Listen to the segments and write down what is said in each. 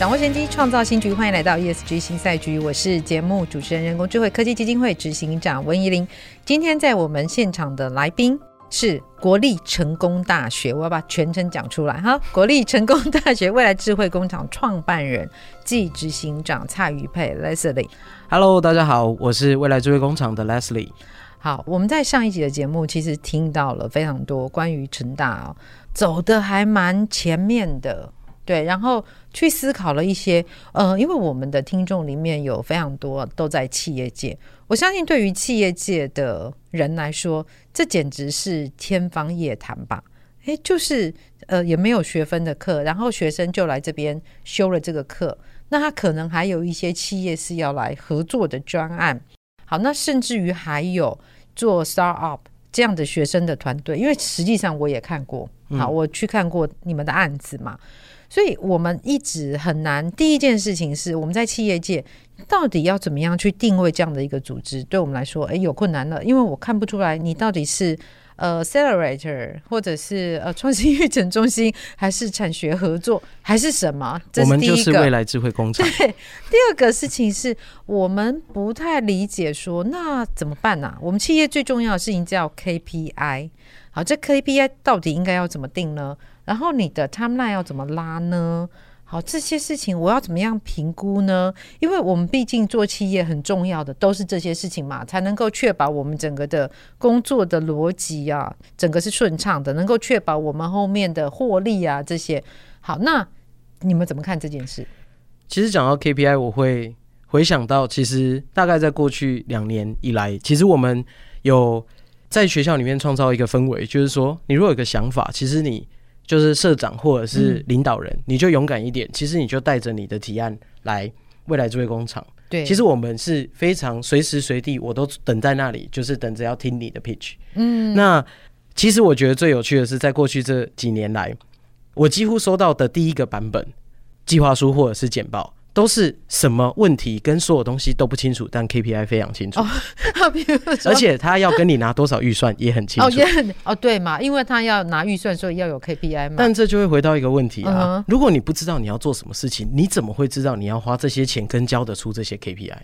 掌握先机，创造新局。欢迎来到 ESG 新赛局，我是节目主持人、人工智慧科技基金会执行长温怡玲。今天在我们现场的来宾是国立成功大学，我要把全称讲出来哈。国立成功大学未来智慧工厂创办人暨执行长蔡瑜沛 Leslie。Hello，大家好，我是未来智慧工厂的 Leslie。好，我们在上一集的节目其实听到了非常多关于成大哦，走的还蛮前面的。对，然后去思考了一些，呃，因为我们的听众里面有非常多都在企业界，我相信对于企业界的人来说，这简直是天方夜谭吧？诶，就是呃，也没有学分的课，然后学生就来这边修了这个课，那他可能还有一些企业是要来合作的专案，好，那甚至于还有做 startup 这样的学生的团队，因为实际上我也看过，好，我去看过你们的案子嘛。所以我们一直很难。第一件事情是，我们在企业界到底要怎么样去定位这样的一个组织？对我们来说，诶，有困难了，因为我看不出来你到底是呃 accelerator，或者是呃创新育成中心，还是产学合作，还是什么？这是第一个。我们就是未来智慧工厂。对，第二个事情是我们不太理解说，那怎么办呢、啊？我们企业最重要的事情叫 KPI。好，这 KPI 到底应该要怎么定呢？然后你的 timeline 要怎么拉呢？好，这些事情我要怎么样评估呢？因为我们毕竟做企业很重要的都是这些事情嘛，才能够确保我们整个的工作的逻辑啊，整个是顺畅的，能够确保我们后面的获利啊这些。好，那你们怎么看这件事？其实讲到 KPI，我会回想到，其实大概在过去两年以来，其实我们有在学校里面创造一个氛围，就是说，你如果有个想法，其实你。就是社长或者是领导人，嗯、你就勇敢一点。其实你就带着你的提案来未来智慧工厂。对，其实我们是非常随时随地，我都等在那里，就是等着要听你的 pitch。嗯，那其实我觉得最有趣的是，在过去这几年来，我几乎收到的第一个版本计划书或者是简报。都是什么问题跟所有东西都不清楚，但 KPI 非常清楚。哦，而且他要跟你拿多少预算也很清楚。哦，也很哦，对嘛，因为他要拿预算，所以要有 KPI 嘛。但这就会回到一个问题啊，嗯，如果你不知道你要做什么事情，你怎么会知道你要花这些钱跟交得出这些 KPI？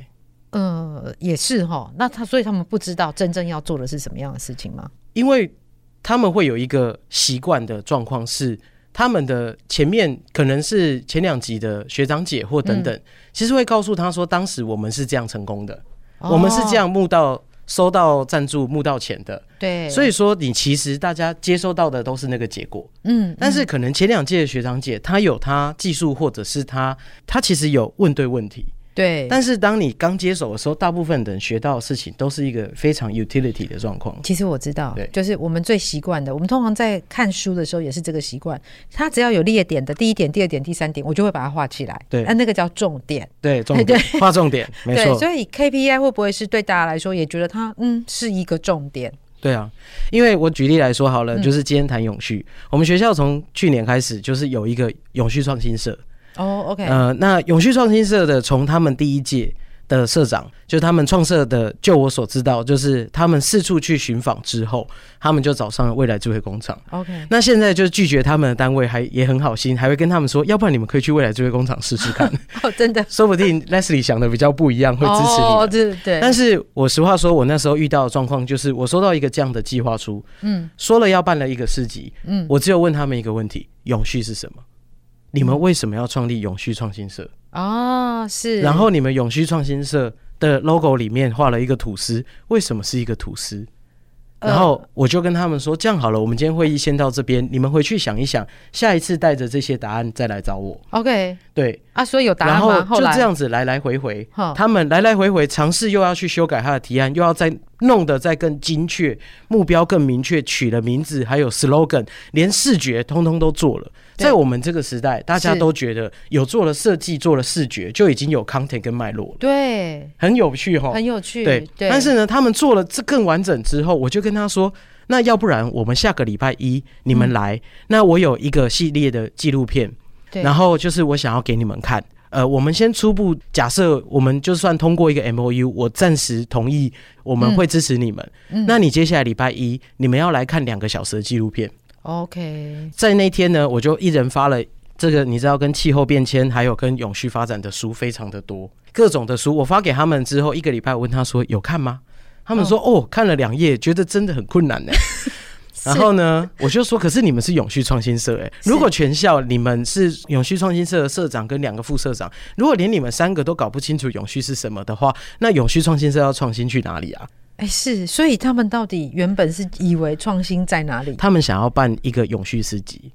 呃，也是哈。那他所以他们不知道真正要做的是什么样的事情吗？因为他们会有一个习惯的状况是。他们的前面可能是前两集的学长姐或等等，嗯、其实会告诉他说，当时我们是这样成功的，哦、我们是这样募到、收到赞助、募到钱的。对，所以说你其实大家接收到的都是那个结果。嗯，嗯，但是可能前两届的学长姐他有他技术，或者是他他其实有问对问题。对，但是当你刚接手的时候，大部分的人学到的事情都是一个非常 utility 的状况。其实我知道，对，就是我们最习惯的，我们通常在看书的时候也是这个习惯。它只要有列点的第一点、第二点、第三点，我就会把它画起来。对，那那个叫重点。对，重点，画重点，没错。所以 KPI 会不会是对大家来说也觉得它嗯是一个重点？对啊，因为我举例来说好了，就是今天谈永续，嗯，我们学校从去年开始就是有一个永续创新社。哦、oh，OK，呃，那永续创新社的从他们第一届的社长，就他们创社的，就我所知道，就是他们四处去寻访之后，他们就找上了未来智慧工厂。OK，那现在就拒绝他们的单位还也很好心，还会跟他们说，要不然你们可以去未来智慧工厂试试看。哦，真的，说不定 Leslie 想的比较不一样，会支持你。哦，对对。但是我实话说，我那时候遇到的状况就是，我收到一个这样的计划书，嗯，说了要办了一个市集，嗯，我只有问他们一个问题：永续是什么？你们为什么要创立永续创新社？哦，是。然后你们永续创新社的 logo 里面画了一个吐司，为什么是一个吐司？然后我就跟他们说，这样好了，我们今天会议先到这边，你们回去想一想，下一次带着这些答案再来找我。OK，对啊，所以有答案吗？然后就这样子来来回回，他们来来回回尝试又要去修改他的提案，又要再弄得再更精确，目标更明确，取了名字，还有 slogan，连视觉通通都做了。在我们这个时代，大家都觉得有做了设计，做了视觉，就已经有 content 跟脉络了。对，很有趣哈，很有趣。对，对。但是呢，他们做了这更完整之后，我就跟他说：“那要不然我们下个礼拜一你们来，嗯、那我有一个系列的纪录片，然后就是我想要给你们看。呃，我们先初步假设，我们就算通过一个 MOU，我暂时同意，我们会支持你们。嗯、那你接下来礼拜一你们要来看两个小时的纪录片。” OK，在那天呢，我就一人发了这个，你知道，跟气候变迁还有跟永续发展的书非常的多，各种的书我发给他们之后，一个礼拜我问他说有看吗？他们说哦，哦，看了两页，觉得真的很困难呢。然后呢，我就说，可是你们是永续创新社哎，如果全校你们是永续创新社的社长跟两个副社长，如果连你们三个都搞不清楚永续是什么的话，那永续创新社要创新去哪里啊？哎，是，所以他们到底原本是以为创新在哪里？他们想要办一个永续市集。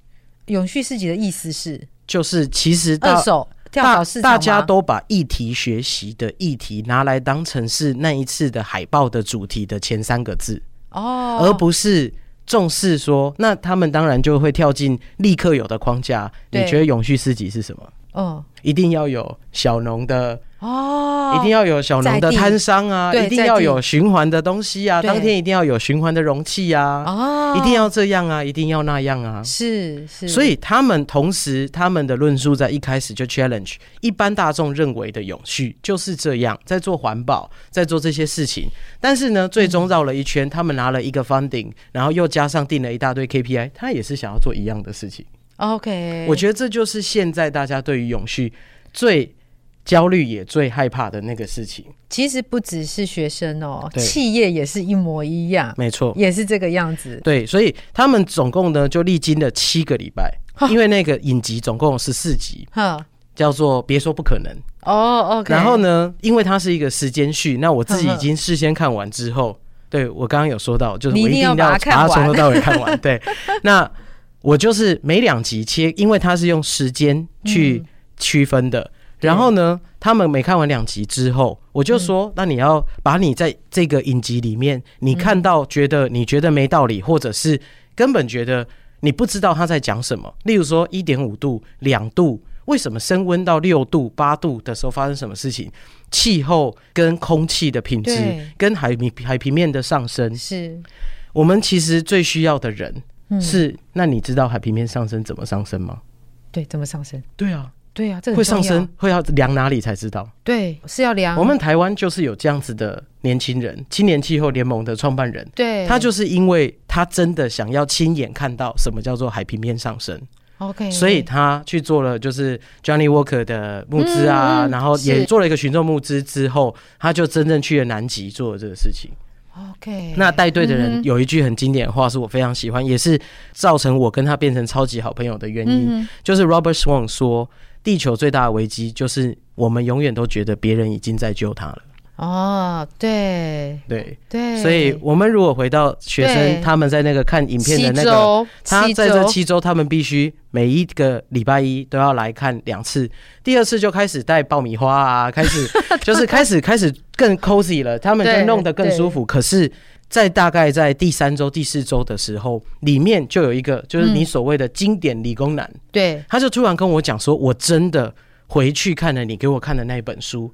永续市集的意思是，就是其实二手跳蚤市场，大家都把议题学习的议题拿来当成是那一次的海报的主题的前三个字哦，而不是重视说，那他们当然就会跳进立刻有的框架。你觉得永续市集是什么？哦，一定要有小农的。哦，一定要有小农的摊商啊，一定要有循环的东西啊，当天一定要有循环的容器啊，哦，一定要这样啊，一定要那样啊，是是，所以他们同时他们的论述在一开始就 challenge 一般大众认为的永续就是这样，在做环保，在做这些事情，但是呢，最终绕了一圈，他们拿了一个 funding，然后又加上定了一大堆 KPI，他也是想要做一样的事情。OK，我觉得这就是现在大家对于永续最。焦虑也最害怕的那个事情，其实不只是学生哦，企业也是一模一样，没错，也是这个样子。对，所以他们总共呢就历经了七个礼拜，因为那个影集总共有十四集，叫做《别说不可能》哦。OK，然后呢，因为它是一个时间序，那我自己已经事先看完之后，对我刚刚有说到，就是我一定要把它从头到尾看完。对，那我就是每两集切，因为它是用时间去区分的。嗯然后呢，他们每看完两集之后，我就说：“嗯、那你要把你在这个影集里面，你看到觉得你觉得没道理，或者是根本觉得你不知道他在讲什么。例如说，一点五度、两度，为什么升温到六度、八度的时候发生什么事情？气候跟空气的品质，跟海平海平面的上升，是我们其实最需要的人是。嗯、那你知道海平面上升怎么上升吗？对，怎么上升？对啊。”对呀、啊，这个会上升，会要量哪里才知道？对，是要量。我们台湾就是有这样子的年轻人，青年气候联盟的创办人。对，他就是因为他真的想要亲眼看到什么叫做海平面上升。OK，所以他去做了就是 Johnny Walker 的募资啊，嗯、然后也做了一个群众募资之后，他就真正去了南极做了这个事情。OK，那带队的人有一句很经典的话，是我非常喜欢，也是造成我跟他变成超级好朋友的原因，嗯、就是 Robert Swan 说。地球最大的危机就是我们永远都觉得别人已经在救他了。哦，对对对，所以我们如果回到学生他们在那个看影片的那个，他在这七周，他们必须每一个礼拜一都要来看两次，第二次就开始带爆米花啊，开始 就是开始开始更 cozy 了，他们就弄得更舒服。可是。在大概在第三周、第四周的时候，里面就有一个，就是你所谓的经典理工男，嗯、对，他就突然跟我讲说：“我真的回去看了你给我看的那一本书，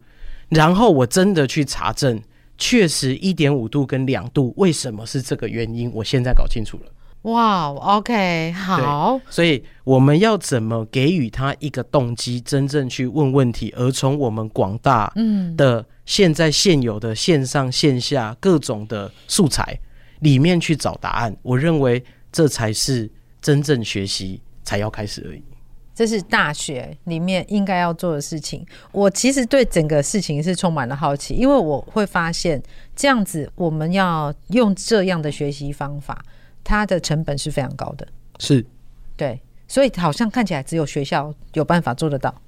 然后我真的去查证，确实一点五度跟两度为什么是这个原因，我现在搞清楚了。”哇，wow，OK，好。所以我们要怎么给予他一个动机，真正去问问题，而从我们广大嗯的现在现有的线上线下各种的素材里面去找答案？我认为这才是真正学习才要开始而已。这是大学里面应该要做的事情。我其实对整个事情是充满了好奇，因为我会发现这样子，我们要用这样的学习方法。它的成本是非常高的，是，对，所以好像看起来只有学校有办法做得到。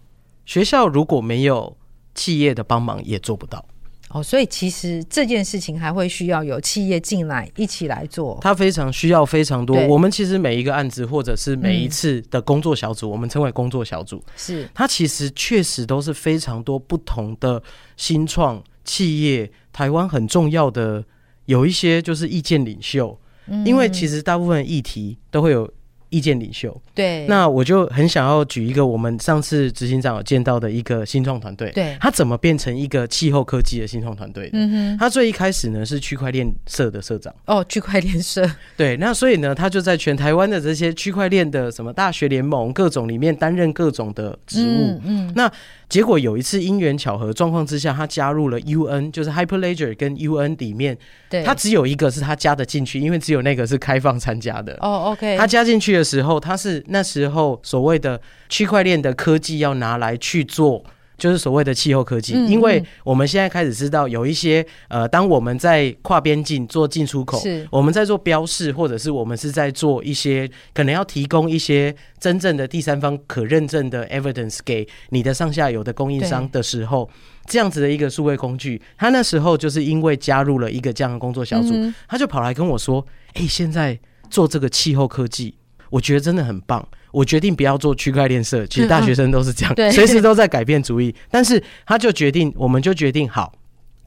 学校如果没有企业的帮忙，也做不到。哦，所以其实这件事情还会需要有企业进来一起来做。它非常需要非常多。我们其实每一个案子或者是每一次的工作小组，嗯、我们称为工作小组，是它其实确实都是非常多不同的新创企业，台湾很重要的。有一些就是意见领袖，嗯、因为其实大部分议题都会有。意见领袖，对，那我就很想要举一个我们上次执行长有见到的一个新创团队，对，他怎么变成一个气候科技的新创团队？嗯哼，他最一开始呢是区块链社的社长，哦，区块链社，对，那所以呢，他就在全台湾的这些区块链的什么大学联盟各种里面担任各种的职务，嗯，嗯，那。结果有一次因缘巧合状况之下，他加入了 UN，就是 Hyperledger 跟 UN 里面，对，他只有一个是他加的进去，因为只有那个是开放参加的。哦、oh，OK。他加进去的时候，他是那时候所谓的区块链的科技要拿来去做。就是所谓的气候科技，因为我们现在开始知道有一些呃，当我们在跨边境做进出口，是。我们在做标示，或者是我们是在做一些可能要提供一些真正的第三方可认证的 evidence 给你的上下游的供应商的时候，这样子的一个数位工具，他那时候就是因为加入了一个这样的工作小组，他就跑来跟我说：“哎，现在做这个气候科技，我觉得真的很棒。”我决定不要做区块链社，其实大学生都是这样，随时都在改变主意。但是他就决定，我们就决定好，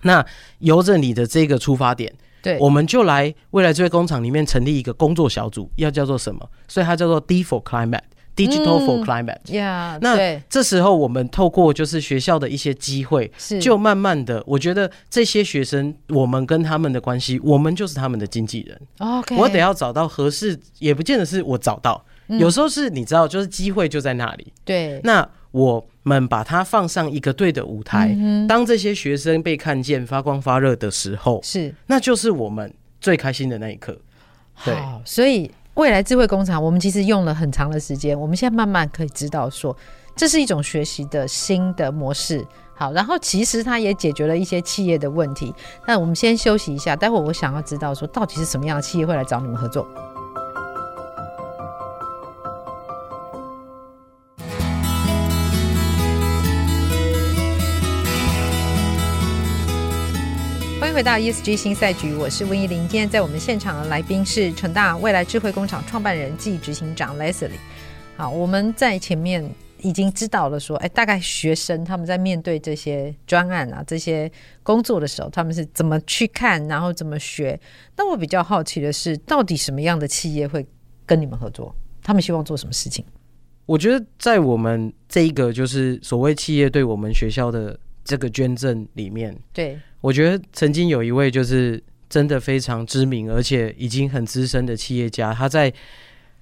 那由着你的这个出发点，对，我们就来未来这位工厂里面成立一个工作小组，要叫做什么？所以它叫做 D for Climate，Digital for Climate。呀，那这时候我们透过就是学校的一些机会，就慢慢的，我觉得这些学生，我们跟他们的关系，我们就是他们的经纪人。OK，我得要找到合适，也不见得是我找到。有时候是你知道，就是机会就在那里。对，那我们把它放上一个对的舞台，当这些学生被看见、发光发热的时候，是，那就是我们最开心的那一刻。对，所以未来智慧工厂，我们其实用了很长的时间，我们现在慢慢可以知道说，这是一种学习的新的模式。好，然后其实它也解决了一些企业的问题。那我们先休息一下，待会我想要知道说，到底是什么样的企业会来找你们合作？回到 ESG 新赛局，我是温怡玲。今天在我们现场的来宾是成大未来智慧工厂创办人暨执行长 Leslie。好，我们在前面已经知道了说，哎，大概学生他们在面对这些专案啊、这些工作的时候，他们是怎么去看，然后怎么学。那我比较好奇的是，到底什么样的企业会跟你们合作？他们希望做什么事情？我觉得在我们这一个就是所谓企业对我们学校的这个捐赠里面，对。我觉得曾经有一位就是真的非常知名，而且已经很资深的企业家，他在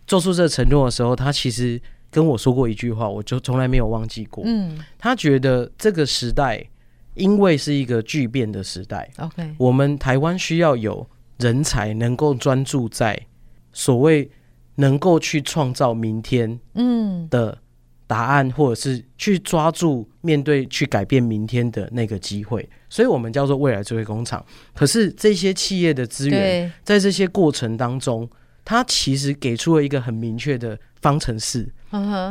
做出这个承诺的时候，他其实跟我说过一句话，我就从来没有忘记过。嗯，他觉得这个时代因为是一个巨变的时代，OK，我们台湾需要有人才能够专注在所谓能够去创造明天，嗯的答案，或者是去抓住面对去改变明天的那个机会。所以我们叫做未来智慧工厂。可是这些企业的资源，在这些过程当中，它其实给出了一个很明确的方程式。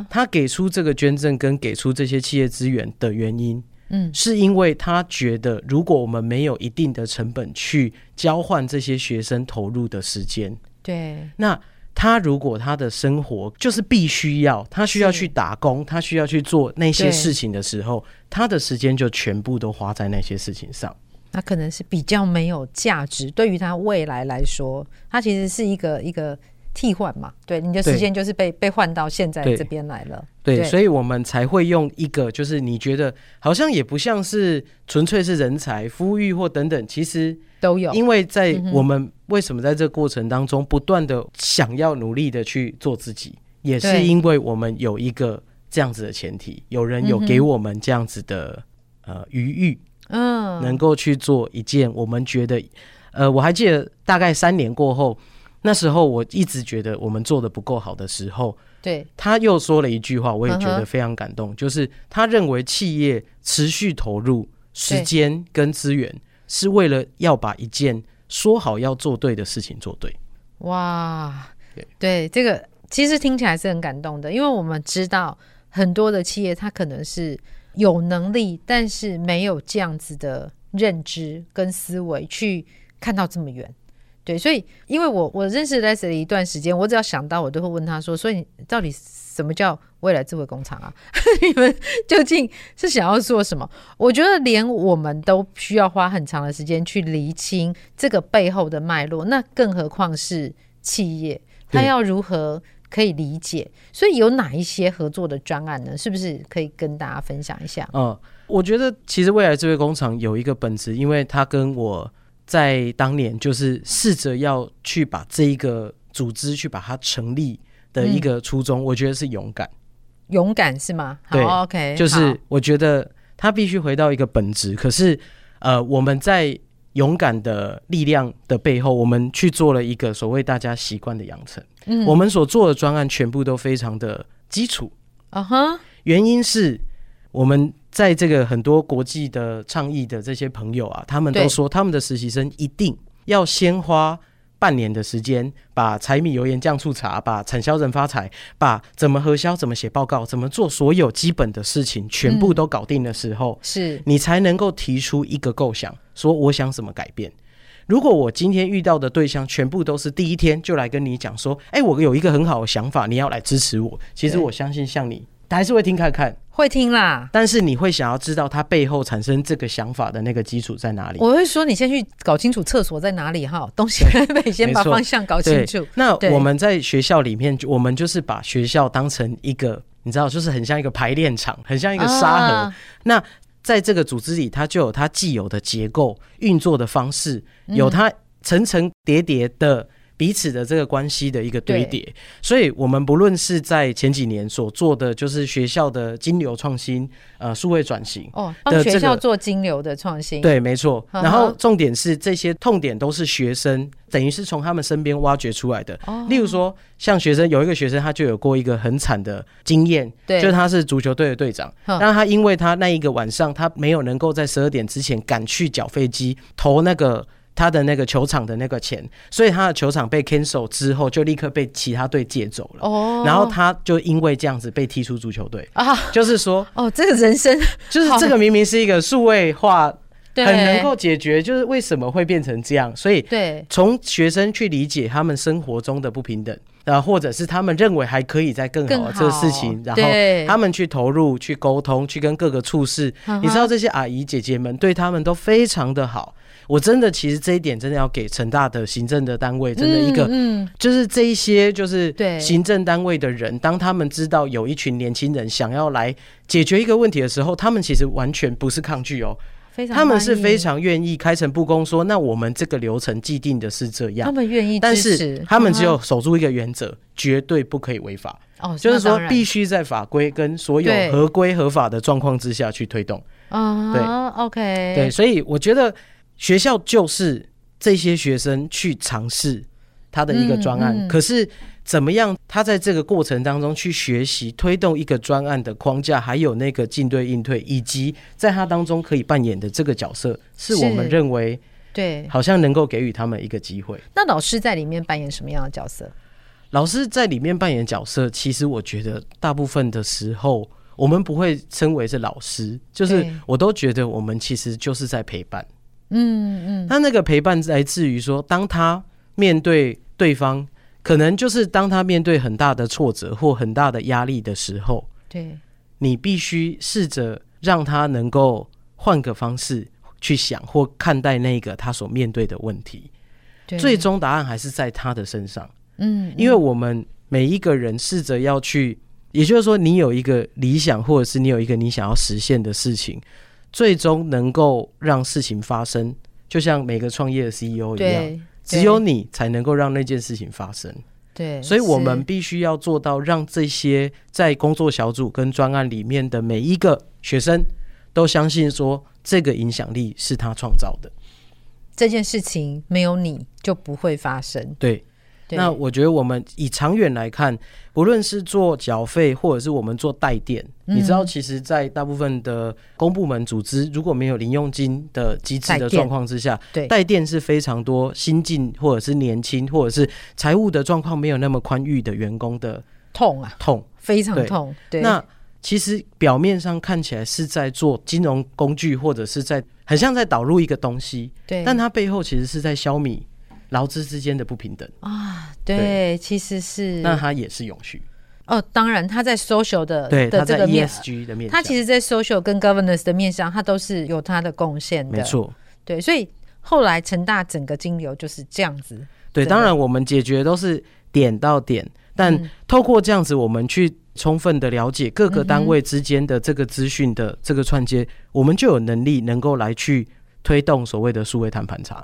他给出这个捐赠跟给出这些企业资源的原因，嗯，是因为他觉得，如果我们没有一定的成本去交换这些学生投入的时间，对，那。他如果他的生活就是必须要，他需要去打工，他需要去做那些事情的时候，他的时间就全部都花在那些事情上。那可能是比较没有价值，对于他未来来说，他其实是一个一个替换嘛。对，你的时间就是被被换到现在这边来了。对，对，所以我们才会用一个，就是你觉得好像也不像是纯粹是人才、富裕或等等，其实。都有，因为在我们为什么在这个过程当中不断的想要努力的去做自己，也是因为我们有一个这样子的前提，有人有给我们这样子的呃余裕，嗯，能够去做一件我们觉得，呃，我还记得大概三年过后，那时候我一直觉得我们做的不够好的时候，对，他又说了一句话，我也觉得非常感动，就是他认为企业持续投入时间跟资源。是为了要把一件说好要做对的事情做对。哇，对，对，这个其实听起来是很感动的，因为我们知道很多的企业，它可能是有能力，但是没有这样子的认知跟思维去看到这么远。对，所以因为我我认识 Leslie 一段时间，我只要想到我都会问他说，所以你到底什么叫未来智慧工厂啊？你们究竟是想要做什么？我觉得连我们都需要花很长的时间去厘清这个背后的脉络，那更何况是企业，他要如何可以理解？所以有哪一些合作的专案呢？是不是可以跟大家分享一下？嗯，我觉得其实未来智慧工厂有一个本质，因为他跟我。在当年，就是试着要去把这一个组织去把它成立的一个初衷，嗯、我觉得是勇敢。勇敢是吗？对，OK，就是我觉得他必须回到一个本质。可是，呃，我们在勇敢的力量的背后，我们去做了一个所谓大家习惯的养成。嗯，我们所做的专案全部都非常的基础。啊哈，原因是我们。在这个很多国际的倡议的这些朋友啊，他们都说他们的实习生一定要先花半年的时间，把柴米油盐酱醋茶，把产销人发财，把怎么核销、怎么写报告、怎么做所有基本的事情全部都搞定的时候，是你才能够提出一个构想，说我想怎么改变。如果我今天遇到的对象全部都是第一天就来跟你讲说，哎，我有一个很好的想法，你要来支持我。其实我相信像你，他还是会听看看。会听啦，但是你会想要知道他背后产生这个想法的那个基础在哪里？我会说，你先去搞清楚厕所在哪里哈，东西南北先把方向搞清楚。那我们在学校里面，我们就是把学校当成一个，你知道，就是很像一个排练场，很像一个沙盒。啊、那在这个组织里，它就有它既有的结构、运作的方式，有它层层叠叠的。彼此的这个关系的一个堆叠，所以我们不论是在前几年所做的，就是学校的金流创新，呃，数位转型哦，帮学校做金流的创新，对，没错。然后重点是这些痛点都是学生，等于是从他们身边挖掘出来的。例如说，像学生有一个学生，他就有过一个很惨的经验，对，就是他是足球队的队长，但他因为他那一个晚上他没有能够在十二点之前赶去缴费机投那个。他的那个球场的那个钱，所以他的球场被 cancel 之后，就立刻被其他队借走了。哦，然后他就因为这样子被踢出足球队。啊，就是说，哦，这个人生 就是这个明明是一个数位化，很能够解决，就是为什么会变成这样？所以，对，从学生去理解他们生活中的不平等，啊，或者是他们认为还可以再更好的这个事情，然后他们去投入、去沟通、去跟各个处事，你知道这些阿姨姐姐们对他们都非常的好。我真的其实这一点真的要给成大的行政的单位，真的一个，嗯，就是这一些就是行政单位的人，当他们知道有一群年轻人想要来解决一个问题的时候，他们其实完全不是抗拒哦，他们是非常愿意开诚布公说，那我们这个流程既定的是这样，他们愿意，但是他们只有守住一个原则，绝对不可以违法，哦，就是说必须在法规跟所有合规合法的状况之下去推动，啊，对，OK，对，所以我觉得。学校就是这些学生去尝试他的一个专案，嗯嗯、可是怎么样？他在这个过程当中去学习推动一个专案的框架，还有那个进对应退，以及在他当中可以扮演的这个角色，是我们认为对，好像能够给予他们一个机会。那老师在里面扮演什么样的角色？老师在里面扮演角色，其实我觉得大部分的时候，我们不会称为是老师，就是我都觉得我们其实就是在陪伴。嗯嗯，他那个陪伴来自于说，当他面对对方，可能就是当他面对很大的挫折或很大的压力的时候，对，你必须试着让他能够换个方式去想或看待那个他所面对的问题，对，最终答案还是在他的身上。嗯，因为我们每一个人试着要去，也就是说，你有一个理想，或者是你有一个你想要实现的事情。最终能够让事情发生，就像每个创业的 CEO 一样，只有你才能够让那件事情发生。对，所以我们必须要做到，让这些在工作小组跟专案里面的每一个学生都相信说，这个影响力是他创造的。这件事情没有你就不会发生。对。那我觉得我们以长远来看，不论是做缴费，或者是我们做代垫，嗯、你知道，其实，在大部分的公部门组织，如果没有零用金的机制的状况之下，对。代垫是非常多新进或者是年轻或者是财务的状况没有那么宽裕的员工的痛啊，痛，非常痛。对，那其实表面上看起来是在做金融工具，或者是在很像在导入一个东西，对，但它背后其实是在消弭。劳资之间的不平等。啊，对，对。其实是。那它也是永续。哦，当然，他在 social 的对，的这个面 ESG 的面，他其实，在 social 跟 governance 的面上，他都是有他的贡献的。没错，对，所以后来成大整个金流就是这样子。对，当然我们解决都是点到点，但透过这样子，我们去充分的了解各个单位之间的这个资讯的这个串接，嗯、我们就有能力能够来去推动所谓的数位谈判查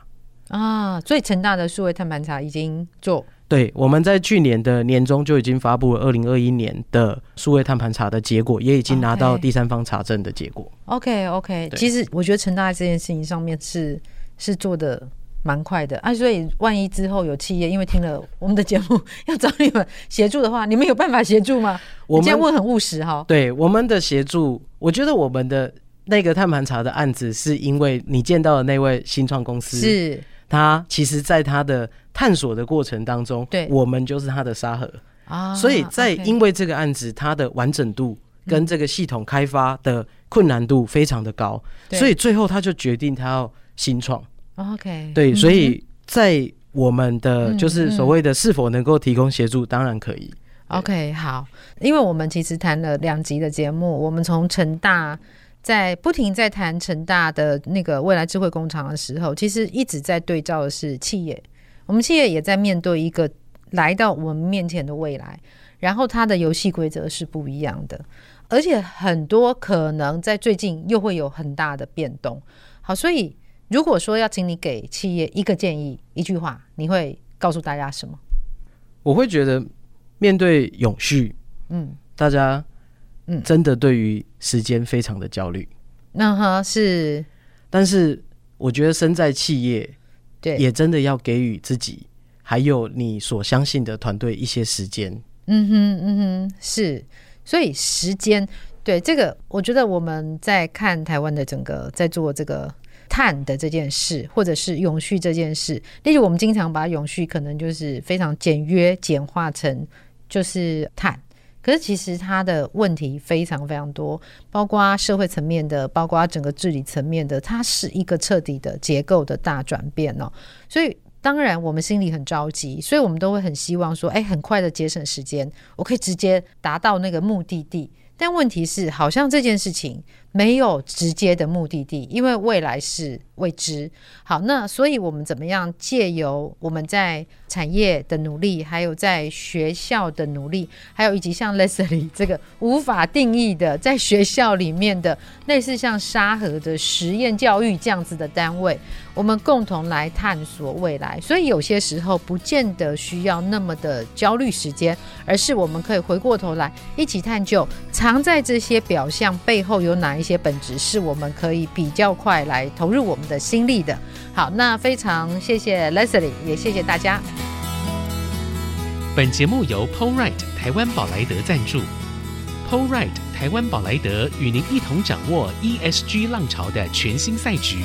啊。所以成大的数位碳盘查已经做。对，我们在去年的年中就已经发布了二零二一年的数位碳盘查的结果，也已经拿到第三方查证的结果。OK OK，其实我觉得成大这件事情上面是是做的。蛮快的啊，所以万一之后有企业因为听了我们的节目要找你们协助的话，你们有办法协助吗？我们今天问很务实哈。对，我们的协助，我觉得我们的那个碳盘查的案子，是因为你见到的那位新创公司，是他其实在他的探索的过程当中，对，我们就是他的沙盒。啊。所以在因为这个案子，它的完整度跟这个系统开发的困难度非常的高，所以最后他就决定他要新创。OK，对，所以在我们的就是所谓的是否能够提供协助，当然可以。OK，好，因为我们其实谈了两集的节目，我们从成大在不停在谈成大的那个未来智慧工厂的时候，其实一直在对照的是企业，我们企业也在面对一个来到我们面前的未来，然后它的游戏规则是不一样的，而且很多可能在最近又会有很大的变动。好，所以。如果说要请你给企业一个建议，一句话，你会告诉大家什么？我会觉得面对永续，嗯，大家嗯真的对于时间非常的焦虑。那哈是，但是我觉得身在企业，对，也真的要给予自己还有你所相信的团队一些时间。嗯哼嗯哼，是，所以时间对这个，我觉得我们在看台湾的整个在做这个。碳的这件事，或者是永续这件事，例如我们经常把永续可能就是非常简约简化成就是碳，可是其实它的问题非常非常多，包括社会层面的，包括整个治理层面的，它是一个彻底的结构的大转变哦。所以当然我们心里很着急，所以我们都会很希望说，哎，很快的节省时间，我可以直接达到那个目的地。但问题是，好像这件事情。没有直接的目的地，因为未来是未知。好，那所以我们怎么样借由我们在产业的努力，还有在学校的努力，还有以及像 Leslie 这个无法定义的在学校里面的类似像沙盒的实验教育这样子的单位，我们共同来探索未来。所以有些时候不见得需要那么的焦虑时间，而是我们可以回过头来一起探究藏在这些表象背后有哪一些本质，是我们可以比较快来投入我们的心力的。好，那非常谢谢 Leslie，也谢谢大家。本节目由 po wright 台湾宝莱德赞助 po wright 台湾宝莱德与您一同掌握 ESG 浪潮的全新赛局。